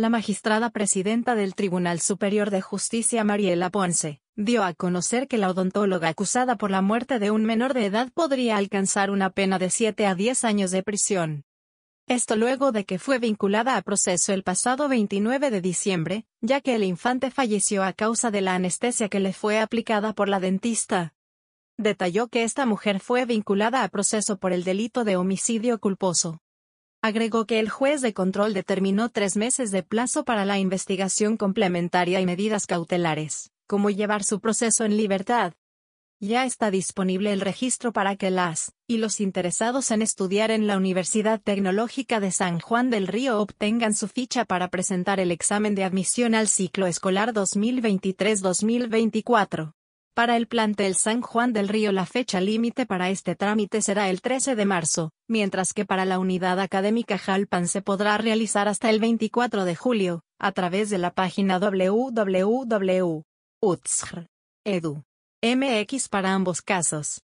la magistrada presidenta del Tribunal Superior de Justicia Mariela Ponce, dio a conocer que la odontóloga acusada por la muerte de un menor de edad podría alcanzar una pena de 7 a 10 años de prisión. Esto luego de que fue vinculada a proceso el pasado 29 de diciembre, ya que el infante falleció a causa de la anestesia que le fue aplicada por la dentista. Detalló que esta mujer fue vinculada a proceso por el delito de homicidio culposo. Agregó que el juez de control determinó tres meses de plazo para la investigación complementaria y medidas cautelares, como llevar su proceso en libertad. Ya está disponible el registro para que las y los interesados en estudiar en la Universidad Tecnológica de San Juan del Río obtengan su ficha para presentar el examen de admisión al ciclo escolar 2023-2024. Para el plantel San Juan del Río la fecha límite para este trámite será el 13 de marzo, mientras que para la unidad académica Jalpan se podrá realizar hasta el 24 de julio, a través de la página www.utsr.edu. MX para ambos casos.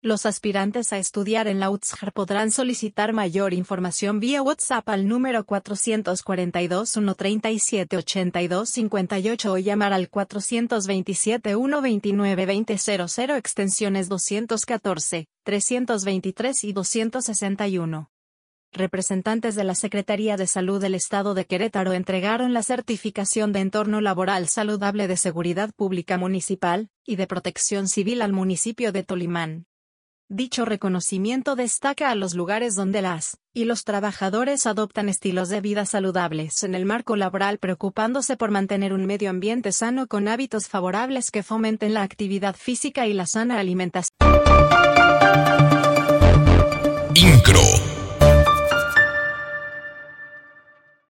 Los aspirantes a estudiar en la UTSJR podrán solicitar mayor información vía WhatsApp al número 442-137-8258 o llamar al 427-129-2000 extensiones 214, 323 y 261. Representantes de la Secretaría de Salud del Estado de Querétaro entregaron la certificación de entorno laboral saludable de Seguridad Pública Municipal y de Protección Civil al municipio de Tolimán. Dicho reconocimiento destaca a los lugares donde las y los trabajadores adoptan estilos de vida saludables en el marco laboral preocupándose por mantener un medio ambiente sano con hábitos favorables que fomenten la actividad física y la sana alimentación. Incro